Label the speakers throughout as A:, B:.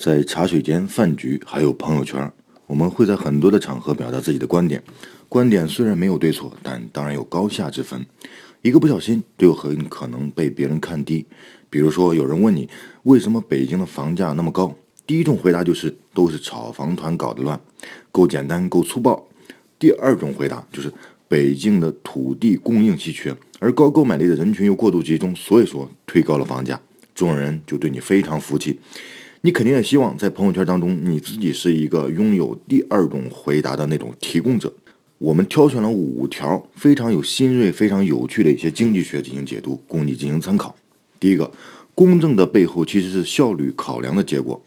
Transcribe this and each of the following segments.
A: 在茶水间、饭局，还有朋友圈，我们会在很多的场合表达自己的观点。观点虽然没有对错，但当然有高下之分。一个不小心，就很可能被别人看低。比如说，有人问你为什么北京的房价那么高，第一种回答就是都是炒房团搞的乱，够简单，够粗暴。第二种回答就是北京的土地供应稀缺，而高购买力的人群又过度集中，所以说推高了房价。众人就对你非常服气。你肯定也希望在朋友圈当中，你自己是一个拥有第二种回答的那种提供者。我们挑选了五条非常有新锐、非常有趣的一些经济学进行解读，供你进行参考。第一个，公正的背后其实是效率考量的结果。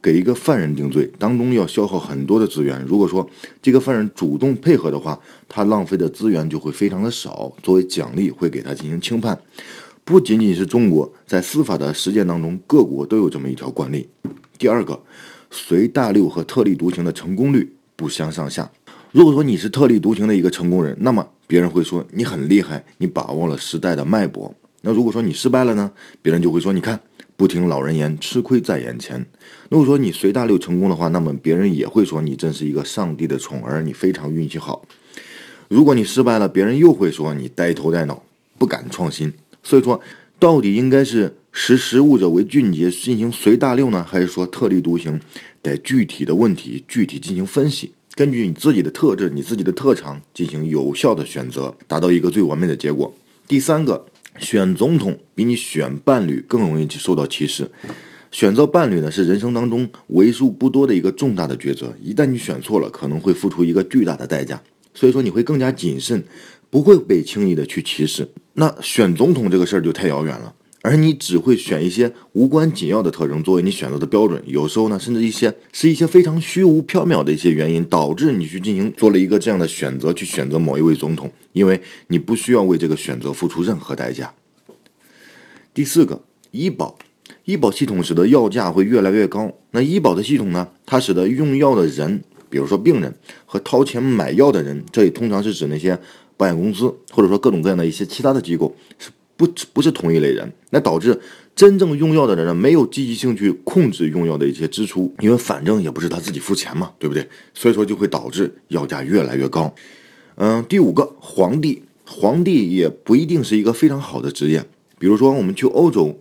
A: 给一个犯人定罪当中要消耗很多的资源，如果说这个犯人主动配合的话，他浪费的资源就会非常的少。作为奖励，会给他进行轻判。不仅仅是中国，在司法的实践当中，各国都有这么一条惯例。第二个，随大流和特立独行的成功率不相上下。如果说你是特立独行的一个成功人，那么别人会说你很厉害，你把握了时代的脉搏。那如果说你失败了呢，别人就会说你看不听老人言，吃亏在眼前。如果说你随大流成功的话，那么别人也会说你真是一个上帝的宠儿，你非常运气好。如果你失败了，别人又会说你呆头呆脑，不敢创新。所以说，到底应该是识时务者为俊杰，进行随大流呢，还是说特立独行？得具体的问题具体进行分析，根据你自己的特质、你自己的特长进行有效的选择，达到一个最完美的结果。第三个，选总统比你选伴侣更容易去受到歧视。选择伴侣呢，是人生当中为数不多的一个重大的抉择，一旦你选错了，可能会付出一个巨大的代价。所以说，你会更加谨慎。不会被轻易的去歧视。那选总统这个事儿就太遥远了，而你只会选一些无关紧要的特征作为你选择的标准。有时候呢，甚至一些是一些非常虚无缥缈的一些原因，导致你去进行做了一个这样的选择，去选择某一位总统，因为你不需要为这个选择付出任何代价。第四个，医保，医保系统使得药价会越来越高。那医保的系统呢，它使得用药的人，比如说病人和掏钱买药的人，这里通常是指那些。保险公司或者说各种各样的一些其他的机构是不不是同一类人，那导致真正用药的人呢没有积极性去控制用药的一些支出，因为反正也不是他自己付钱嘛，对不对？所以说就会导致药价越来越高。嗯，第五个，皇帝，皇帝也不一定是一个非常好的职业。比如说我们去欧洲，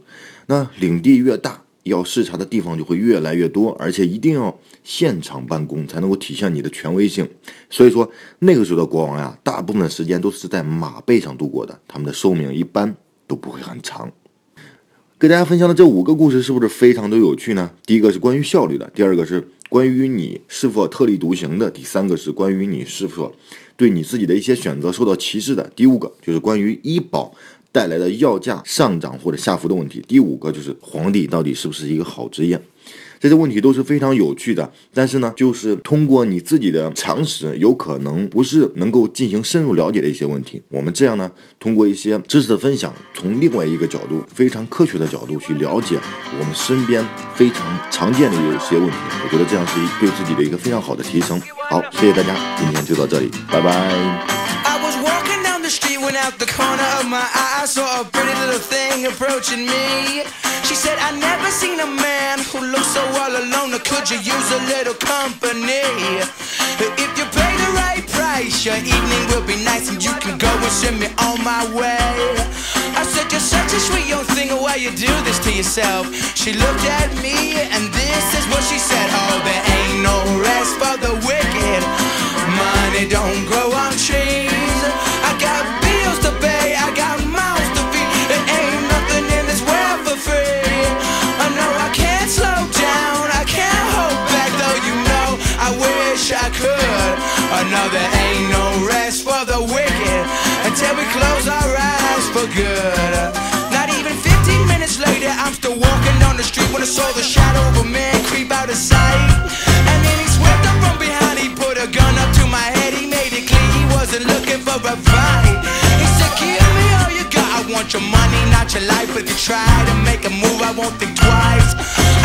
A: 那领地越大。要视察的地方就会越来越多，而且一定要现场办公才能够体现你的权威性。所以说那个时候的国王呀，大部分时间都是在马背上度过的，他们的寿命一般都不会很长。给大家分享的这五个故事是不是非常的有趣呢？第一个是关于效率的，第二个是关于你是否特立独行的，第三个是关于你是否对你自己的一些选择受到歧视的，第五个就是关于医保。带来的药价上涨或者下浮的问题。第五个就是皇帝到底是不是一个好职业？这些问题都是非常有趣的，但是呢，就是通过你自己的常识，有可能不是能够进行深入了解的一些问题。我们这样呢，通过一些知识的分享，从另外一个角度，非常科学的角度去了解我们身边非常常见的有些问题。我觉得这样是对自己的一个非常好的提升。好，谢谢大家，今天就到这里，拜拜。
B: The street, went out the corner of my eye. I saw a pretty little thing approaching me. She said, I never seen a man who looks so all alone. Could you use a little company? If you pay the right price, your evening will be nice and you can go and send me on my way. I said, You're such a sweet young thing, why you do this to yourself? She looked at me and good. Not even 15 minutes later, I'm still walking down the street when I saw the shadow of a man creep out of sight. And then he swept up from behind, he put a gun up to my head, he made it clear he wasn't looking for a fight. He said, Give me all you got, I want your money, not your life. If you try to make a move, I won't think twice.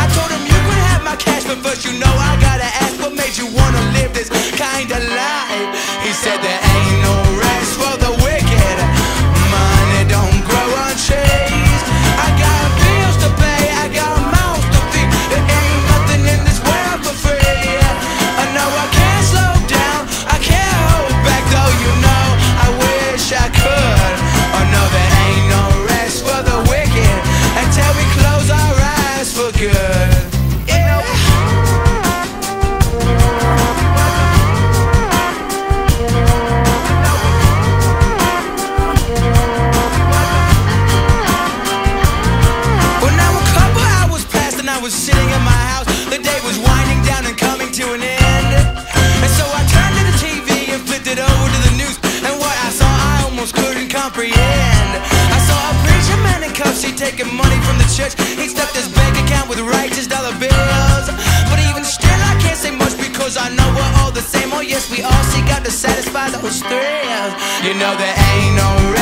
B: I told him you could have my cash, but first you know I gotta ask what made you wanna live this kind of life. He said there was sitting in my house. The day was winding down and coming to an end. And so I turned to the TV and flipped it over to the news. And what I saw, I almost couldn't comprehend. Taking money from the church. He stuffed his bank account with righteous dollar bills. But even still, I can't say much because I know we're all the same. Oh, yes, we all seek out to satisfy those thrills. You know, there ain't no